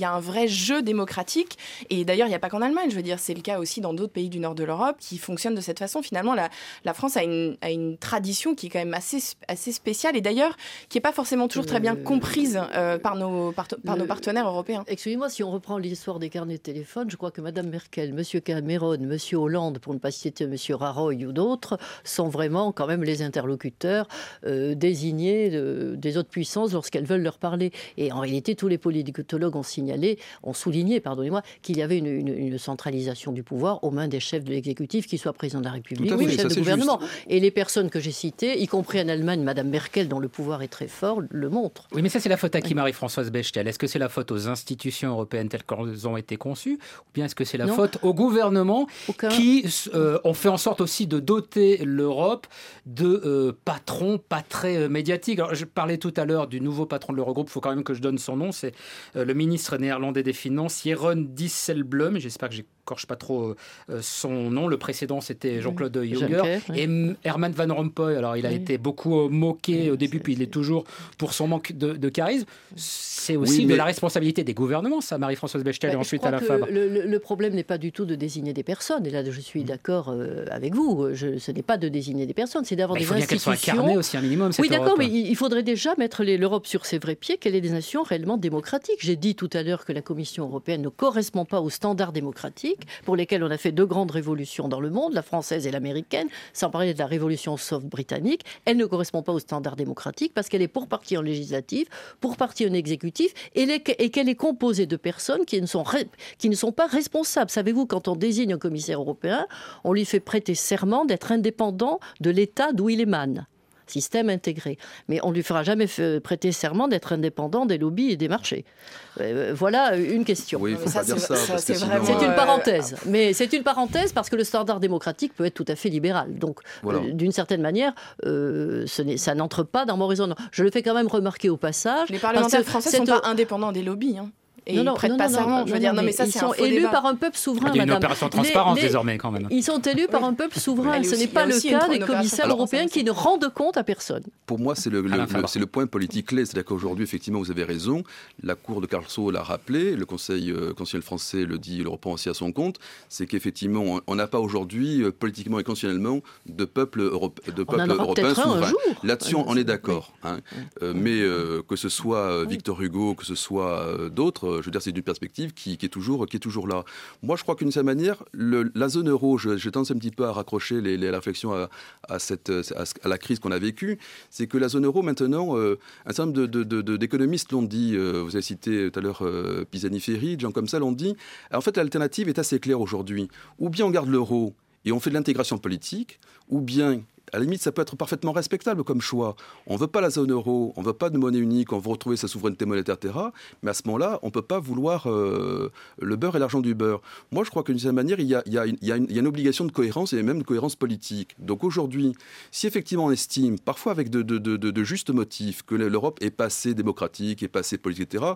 a un vrai jeu démocratique. Et d'ailleurs, il n'y a pas qu'en Allemagne, je veux dire, c'est le cas aussi dans d'autres pays du nord de l'Europe qui fonctionnent de cette façon. Finalement, la, la France a une, a une, tradition qui est quand même assez, assez spéciale et d'ailleurs qui n'est pas forcément toujours très bien comprise euh, par, nos, par, nos partenaires européens. Excusez-moi, si on reprend l'histoire des carnets de téléphone, je crois que Mme Merkel, M. Cameron, M. Hollande, pour ne pas citer M. Raroy ou d'autres, sont vraiment quand même les interlocuteurs euh, désigner des autres puissances lorsqu'elles veulent leur parler. Et en réalité, tous les politologues ont signalé, ont souligné, pardonnez-moi, qu'il y avait une, centralisation du pouvoir aux mains des chefs de l'exécutif, qu'ils soient président de la République ou chef de gouvernement. Et les personnes que j'ai citées, y compris en Allemagne, Mme Merkel, dont le pouvoir est très fort, le montrent. Oui, mais ça, c'est la faute à qui, Marie-Françoise Bechtel? Est-ce que c'est la faute aux institutions européennes telles qu'elles ont été conçues? Ou bien est-ce que c'est la faute au gouvernement qui euh, ont fait en sorte aussi de doter l'Europe de euh, patrons pas très euh, médiatique. Alors, je parlais tout à l'heure du nouveau patron de l'Eurogroupe, il faut quand même que je donne son nom, c'est euh, le ministre néerlandais des Finances, Jeroen Dijsselbloem, j'espère que j'écorche pas trop euh, son nom, le précédent c'était Jean-Claude Juncker, et Herman Van Rompuy, alors il a été beaucoup moqué au début, puis il est toujours pour son manque de, charisme. C'est aussi de la responsabilité des gouvernements, ça, Marie-Françoise Bechtel, et ensuite à la Fabre. Le, problème n'est pas du tout de désigner des personnes, et là je suis d'accord avec vous, je, ce n'est pas de désigner des personnes, c'est d'avoir des institutions... Il faut bien qu'elles soient incarnées aussi un minimum, oui, d'accord, mais il faudrait déjà mettre l'Europe sur ses vrais pieds, qu'elle est des nations réellement démocratiques. J'ai dit tout à l'heure que la Commission européenne ne correspond pas aux standards démocratiques pour lesquels on a fait deux grandes révolutions dans le monde, la française et l'américaine, sans parler de la révolution soft britannique. Elle ne correspond pas aux standards démocratiques parce qu'elle est pour partie en législative, pour partie en exécutif, et, qu'elle est composée de personnes qui ne, sont qui ne sont pas responsables. Savez-vous, quand on désigne un commissaire européen, on lui fait prêter serment d'être indépendant de l'État d'où il émane système intégré. Mais on ne lui fera jamais prêter serment d'être indépendant des lobbies et des marchés. Euh, voilà une question. Oui, faut pas dire ça. c'est une parenthèse. Mais c'est une parenthèse parce que le standard démocratique peut être tout à fait libéral. Donc, euh, d'une certaine manière, euh, ça n'entre pas dans mon raisonnement. Je le fais quand même remarquer au passage. Les parlementaires français ne sont pas indépendants des lobbies. Hein et non, ils prêtent pas serment. Je veux dire, non, mais ça, ils sont élus par un peuple souverain. Il y a une opération de transparence désormais, quand même. Ils sont élus par un peuple souverain. Ce n'est pas le cas des commissaires européens qui ne rendent compte à personne. Pour moi, c'est le, le point politique clé. C'est-à-dire qu'aujourd'hui, effectivement, vous avez raison. La Cour de Karlsruhe l'a rappelé. Le Conseil euh, constitutionnel français le dit, le reprend aussi à son compte. C'est qu'effectivement, on n'a pas aujourd'hui, euh, politiquement et constitutionnellement, de peuple, de peuple européen souverain. Là-dessus, on est d'accord. Hein. Euh, mais que ce soit Victor Hugo, que ce soit d'autres, je veux dire, c'est une perspective qui, est toujours, qui est toujours là. Moi, je crois qu'une certaine manière, la zone euro, je, tendance un petit peu à raccrocher les, réflexions à, cette, à, la crise qu'on a vécue, c'est que la zone euro, maintenant, un certain nombre d'économistes l'ont dit, vous avez cité tout à l'heure Pisani-Ferry, gens comme ça l'ont dit, en fait, l'alternative est assez claire aujourd'hui. Ou bien on garde l'euro et on fait de l'intégration politique, ou bien à la limite, ça peut être parfaitement respectable comme choix. On ne veut pas la zone euro, on ne veut pas de monnaie unique, on veut retrouver sa souveraineté monétaire, etc. Mais à ce moment-là, on ne peut pas vouloir euh, le beurre et l'argent du beurre. Moi, je crois qu'une certaine manière, il y, a, il, y a une, il y, a une, obligation de cohérence et même de cohérence politique. Donc aujourd'hui, si effectivement on estime, parfois avec de, de, de, de justes motifs, que l'Europe est passée démocratique, est passée politique, etc.,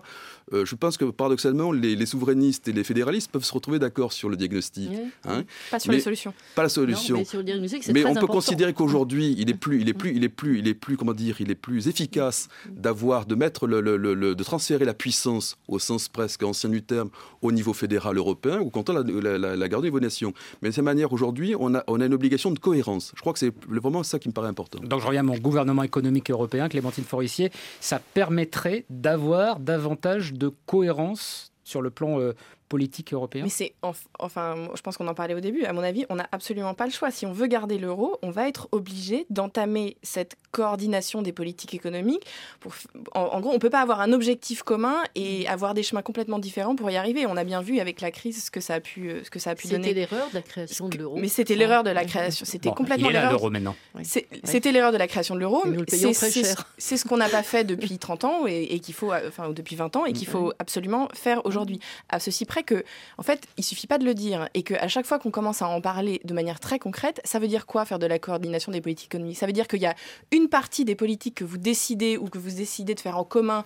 euh, je pense que paradoxalement, les, souverainistes et les fédéralistes peuvent se retrouver d'accord sur le diagnostic. Hein. Pas sur les solutions. Pas la solution. mais, on peut considérer qu'aujourd'hui, aujourd'hui, il est plus, il est plus, il est plus, il est plus, comment dire, il est plus efficace d'avoir, de mettre le, de transférer la puissance au sens presque ancien du terme au niveau fédéral européen ou quand on la, la, la, garder au niveau nation. Mais de cette manière, aujourd'hui, on a, on a une obligation de cohérence. Je crois que c'est vraiment ça qui me paraît important. Donc je reviens à mon gouvernement économique européen, Clémentine Forissier, ça permettrait d'avoir davantage de cohérence sur le plan euh, politique européen Mais c'est enfin, je pense qu'on en parlait au début. À mon avis, on n'a absolument pas le choix. Si on veut garder l'euro, on va être obligé d'entamer cette coordination des politiques économiques. Pour, en, gros, on peut pas avoir un objectif commun et avoir des chemins complètement différents pour y arriver. On a bien vu avec la crise ce que ça a pu, ce que ça a pu donner. C'était l'erreur de la création de l'euro. Mais c'était l'erreur de la création. C'était complètement l'erreur. l'euro maintenant. C'était l'erreur de la création de l'euro. C'est ce qu'on n'a pas fait depuis 30 ans et, et qu'il faut, enfin, depuis 20 ans et qu'il faut absolument faire aujourd'hui. À ceci près que, en fait, il suffit pas de le dire et qu'à chaque fois qu'on commence à en parler de manière très concrète, ça veut dire quoi faire de la coordination des politiques économiques? Ça veut dire qu'il y a une partie des politiques que vous décidez ou que vous décidez de faire en commun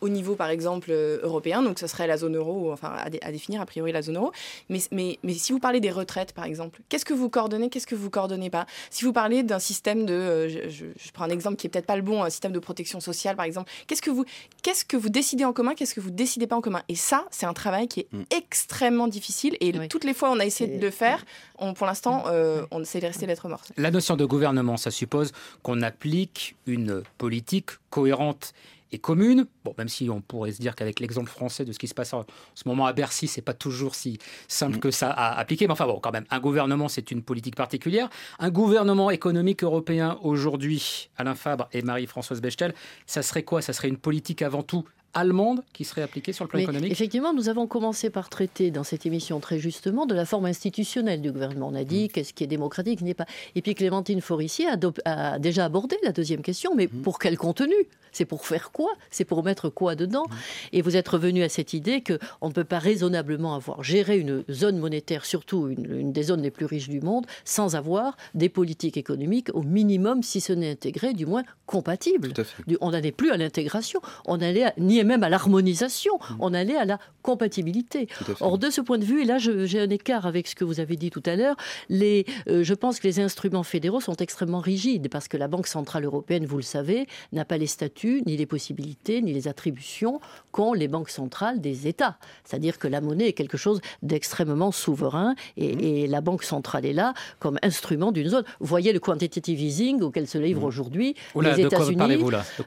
au niveau, par exemple, euh, européen, donc ce serait la zone euro, enfin à, définir a priori la zone euro. Mais, mais, mais si vous parlez des retraites, par exemple, qu'est-ce que vous coordonnez, qu'est-ce que vous coordonnez pas? Si vous parlez d'un système de, euh, je, prends un exemple qui est peut-être pas le bon, un système de protection sociale, par exemple, qu'est-ce que vous, qu'est-ce que vous décidez en commun, qu'est-ce que vous décidez pas en commun? Et ça, c'est un travail qui est mm. extrêmement difficile. Et toutes les fois, on a essayé de le faire. On, pour l'instant, euh, on essaie de rester lettre morte. La notion de gouvernement, ça suppose qu'on applique une politique cohérente et commune. Bon, même si on pourrait se dire qu'avec l'exemple français de ce qui se passe en ce moment à Bercy, c'est pas toujours si simple que ça à appliquer. Mais enfin bon, quand même, un gouvernement, c'est une politique particulière. Un gouvernement économique européen aujourd'hui, Alain Fabre et Marie-Françoise Bechtel, ça serait quoi? Ça serait une politique avant tout allemande qui serait appliquée sur le plan économique Effectivement, nous avons commencé par traiter dans cette émission très justement de la forme institutionnelle du gouvernement. On a dit mm. qu'est-ce qui est démocratique, n'est pas. Et puis Clémentine Forissier a, a, déjà abordé la deuxième question, mais mm. pour quel contenu? C'est pour faire quoi? C'est pour mettre quoi dedans? Mmh. Et vous êtes revenu à cette idée qu'on ne peut pas raisonnablement avoir géré une zone monétaire, surtout une, des zones les plus riches du monde, sans avoir des politiques économiques au minimum, si ce n'est intégrées, du moins compatibles. On n'allait plus à l'intégration, on allait ni même à l'harmonisation, mmh. on allait à la compatibilité. Or, de ce point de vue, et là j'ai un écart avec ce que vous avez dit tout à l'heure, les, euh, je pense que les instruments fédéraux sont extrêmement rigides parce que la Banque Centrale Européenne, vous le savez, n'a pas les statuts ni les possibilités, ni les attributions qu'ont les banques centrales des États. C'est-à-dire que la monnaie est quelque chose d'extrêmement souverain et, mmh. la Banque centrale est là comme instrument d'une zone. Vous voyez le quantitative easing auquel se livrent mmh. aujourd'hui les États-Unis.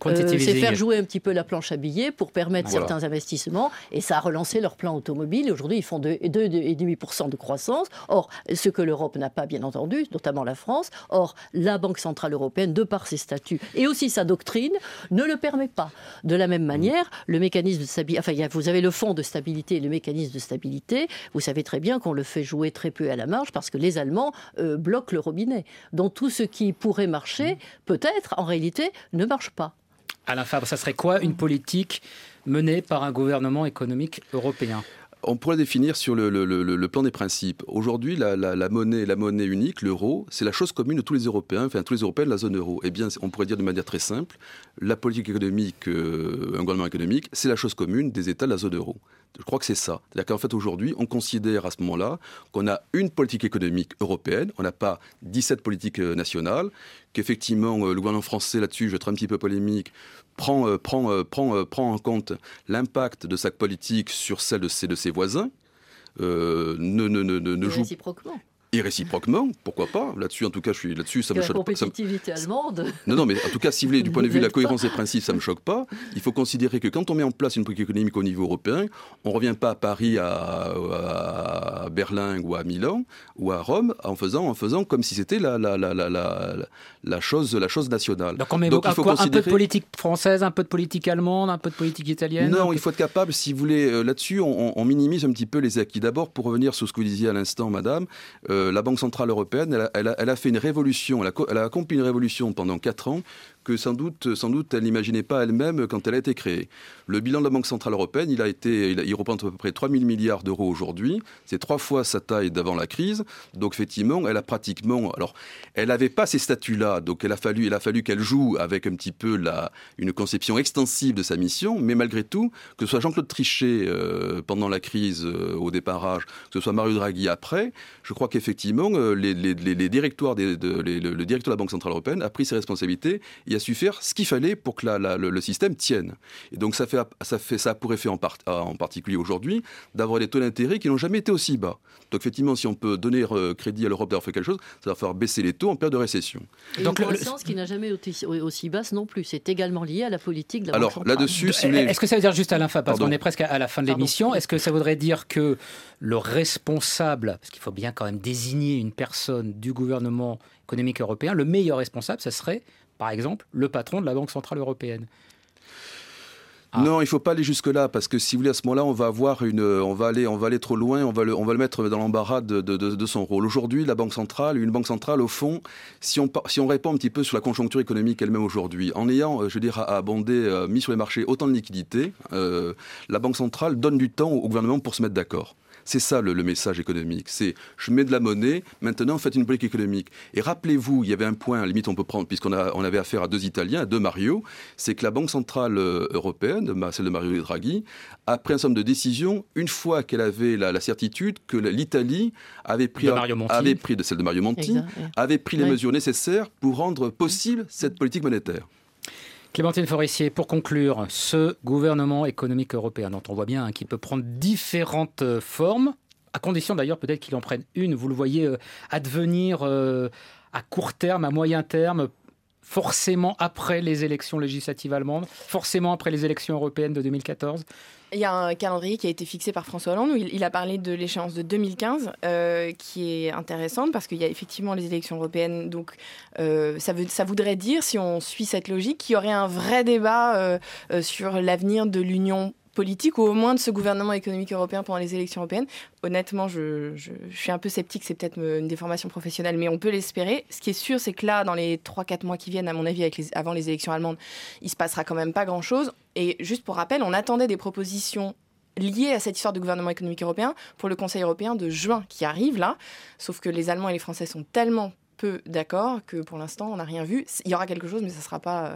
Euh, c'est faire jouer un petit peu la planche à billets pour permettre certains investissements et ça a relancé leur plan automobile. Aujourd'hui, ils font 2,5% de croissance. Or, ce que l'Europe n'a pas, bien entendu, notamment la France, or, la Banque Centrale Européenne, de par ses statuts et aussi sa doctrine, ne le permet pas. De la même manière, le mécanisme de stabilité, enfin, vous avez le fonds de stabilité et le mécanisme de stabilité, vous savez très bien qu'on le fait jouer très peu à la marge parce que les Allemands euh, bloquent le robinet. Donc tout ce qui pourrait marcher, peut-être, en réalité, ne marche pas. Alain Fabre, ça serait quoi une politique menée par un gouvernement économique européen? On pourrait définir sur le, plan des principes. Aujourd'hui, la, monnaie, la monnaie unique, l'euro, c'est la chose commune de tous les Européens, enfin tous les Européens de la zone euro. Eh bien, on pourrait dire de manière très simple, la politique économique, euh, un gouvernement économique, c'est la chose commune des États de la zone euro. Je crois que c'est ça. C'est-à-dire qu'en fait, aujourd'hui, on considère à ce moment-là qu'on a une politique économique européenne, on n'a pas 17 politiques euh, nationales, qu'effectivement, euh, le gouvernement français, là-dessus, je vais être un petit peu polémique, prend, euh, prend, euh, prend, euh, prend en compte l'impact de sa politique sur celle de ses, de ses voisins, ne, ne, ne, ne joue... Réciproquement. Et réciproquement, pourquoi pas Là-dessus, en tout cas, je suis là-dessus, ça me choque pas. La compétitivité allemande. Non, non, mais en tout cas, si vous voulez, du point de vue de la cohérence des principes, ça me choque pas. Il faut considérer que quand on met en place une politique économique au niveau européen, on revient pas à Paris, à, Berlin ou à Milan ou à Rome en faisant, en faisant comme si c'était la, la, la, la, la, chose, la chose nationale. Donc on met Donc, il faut un peu de politique française, un peu de politique allemande, un peu de politique italienne. Non, il faut être capable, si vous voulez, euh, là-dessus, on, minimise un petit peu les acquis. D'abord, pour revenir sur ce que vous disiez à l'instant, Madame. Euh, la Banque Centrale Européenne, elle a, fait une révolution, elle a, accompli une révolution pendant quatre ans que sans doute, sans doute elle n'imaginait pas elle-même quand elle a été créée. Le bilan de la Banque Centrale Européenne, il, a été, il, représente à peu près 3 000 milliards d'euros aujourd'hui. C'est trois fois sa taille d'avant la crise. Donc effectivement, elle a pratiquement... Alors, elle n'avait pas ces statuts-là, donc il a fallu, fallu qu'elle joue avec un petit peu la, une conception extensive de sa mission, mais malgré tout, que ce soit Jean-Claude Trichet euh, pendant la crise euh, au départage, que ce soit Mario Draghi après, je crois qu'effectivement, euh, le, directeur de la Banque Centrale Européenne a pris ses responsabilités et a su faire ce qu'il fallait pour que le, système tienne. Et donc ça, fait, ça, fait, ça a pour effet en, en particulier aujourd'hui d'avoir des taux d'intérêt qui n'ont jamais été aussi bas. Donc effectivement, si on peut donner crédit à l'Europe d'avoir fait quelque chose, ça va faire baisser les taux en période de récession. Et Donc, une croissance qui n'a jamais été aussi basse non plus. C'est également lié à la politique de la Alors là-dessus, est-ce que ça veut dire juste à l'info, parce qu'on est presque à la fin de l'émission, est-ce que ça voudrait dire que le responsable, parce qu'il faut bien quand même désigner une personne du gouvernement économique européen, le meilleur responsable, ça serait, par exemple, le patron de la Banque centrale européenne ah. Non, il faut pas aller jusque là parce que si vous voulez à ce moment-là, on va avoir une, on va aller, on va aller trop loin, on va le, on va le mettre dans l'embarras de, de, son rôle. Aujourd'hui, la banque centrale, une banque centrale, au fond, si on, si on répond un petit peu sur la conjoncture économique elle-même aujourd'hui, en ayant, euh, je veux euh, mis sur les marchés autant de liquidités, euh, la banque centrale donne du temps au gouvernement pour se mettre d'accord. C'est ça le, message économique. C'est je mets de la monnaie, maintenant faites une politique économique. Et rappelez-vous, il y avait un point, à limite on peut prendre, puisqu'on on avait affaire à deux Italiens, à deux Mario, c'est que la Banque Centrale euh, Européenne, celle de Mario Draghi, a pris un certain nombre de décisions une fois qu'elle avait la, certitude que l'Italie avait pris, avait pris de celle de Mario Monti, avait pris les mesures nécessaires pour rendre possible cette politique monétaire. Clémentine Forissier, pour conclure, ce gouvernement économique européen, dont on voit bien hein, qu'il peut prendre différentes euh, formes, à condition d'ailleurs peut-être qu'il en prenne une, vous le voyez euh, advenir euh, à court terme, à moyen terme, forcément après les élections législatives allemandes, forcément après les élections européennes de 2014 il y a un calendrier qui a été fixé par François Hollande où il, a parlé de l'échéance de 2015 euh, qui est intéressante parce qu'il y a effectivement les élections européennes. Donc euh, ça, voudrait dire, si on suit cette logique, qu'il y aurait un vrai débat euh, sur l'avenir de l'Union politique ou au moins de ce gouvernement économique européen pendant les élections européennes. Honnêtement, je, suis un peu sceptique, c'est peut-être une déformation professionnelle, mais on peut l'espérer. Ce qui est sûr, c'est que là, dans les 3-4 mois qui viennent, à mon avis, avec avant les élections allemandes, il se passera quand même pas grand-chose. Et juste pour rappel, on attendait des propositions liées à cette histoire de gouvernement économique européen pour le Conseil européen de juin qui arrive là. Sauf que les Allemands et les Français sont tellement peu d'accord que pour l'instant, on n'a rien vu. Il y aura quelque chose, mais ça ne sera pas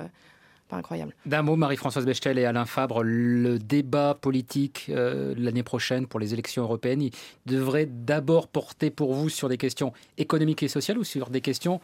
euh, incroyable. D'un mot, Marie-Françoise Bechtel et Alain Fabre, le débat politique euh, l'année prochaine pour les élections européennes, il devrait d'abord porter pour vous sur des questions économiques et sociales ou sur des questions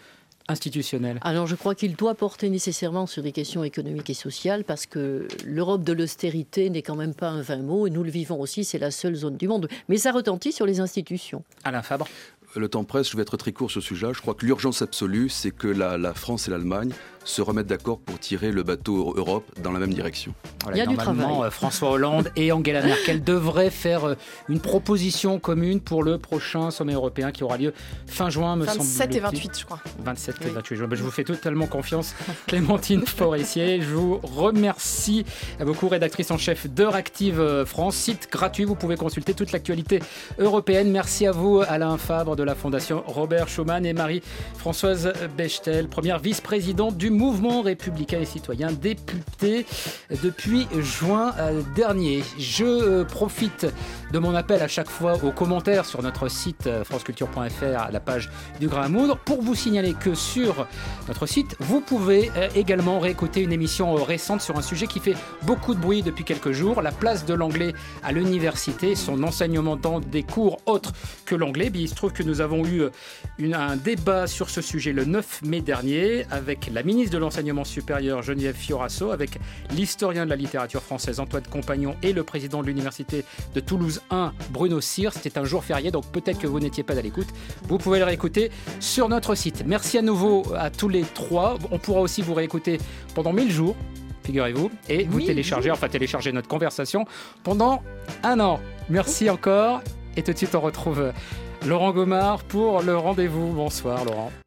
institutionnelles? Alors je crois qu'il doit porter nécessairement sur des questions économiques et sociales parce que l'Europe de l'austérité n'est quand même pas un vain mot et nous le vivons aussi, c'est la seule zone du monde. Mais ça retentit sur les institutions. Alain Fabre? Le temps presse, je vais être très court sur ce sujet. Je crois que l'urgence absolue, c'est que la, France et l'Allemagne se remettent d'accord pour tirer le bateau Europe dans la même direction. Il y a normalement, euh, François Hollande et Angela Merkel devraient faire euh, une proposition commune pour le prochain sommet européen qui aura lieu fin juin, me semble 27 et 28, je crois. 27 et 28 juin. Ben, je vous fais totalement confiance, Clémentine Forestier. Je vous remercie beaucoup, rédactrice en chef d'Heure Active euh, France, site gratuit. Vous pouvez consulter toute l'actualité européenne. Merci à vous, Alain Fabre de la Fondation Robert Schuman et Marie-Françoise Bechtel, première vice-présidente du mouvement républicain et citoyen, député depuis juin euh, dernier. Je euh, profite de mon appel à chaque fois aux commentaires sur notre site euh, franceculture.fr, la page du Grain à moudre, pour vous signaler que sur notre site, vous pouvez également réécouter une émission récente sur un sujet qui fait beaucoup de bruit depuis quelques jours, la place de l'anglais à l'université, son enseignement dans des cours autres que l'anglais. Il se trouve que nous avons eu un débat sur ce sujet le 9 mai dernier avec la ministre de l'Enseignement supérieur Geneviève Fiorasso, avec l'historien de la littérature française Antoine Compagnon et le président de l'université de Toulouse 1 Bruno Cyr. C'était un jour férié, donc peut-être que vous n'étiez pas à l'écoute. Vous pouvez le réécouter sur notre site. Merci à nouveau à tous les trois. On pourra aussi vous réécouter pendant 1000 jours figurez-vous, et vous télécharger, enfin télécharger notre conversation pendant un an. Merci encore, et tout de suite on retrouve Laurent Gomard pour le rendez-vous. Bonsoir Laurent.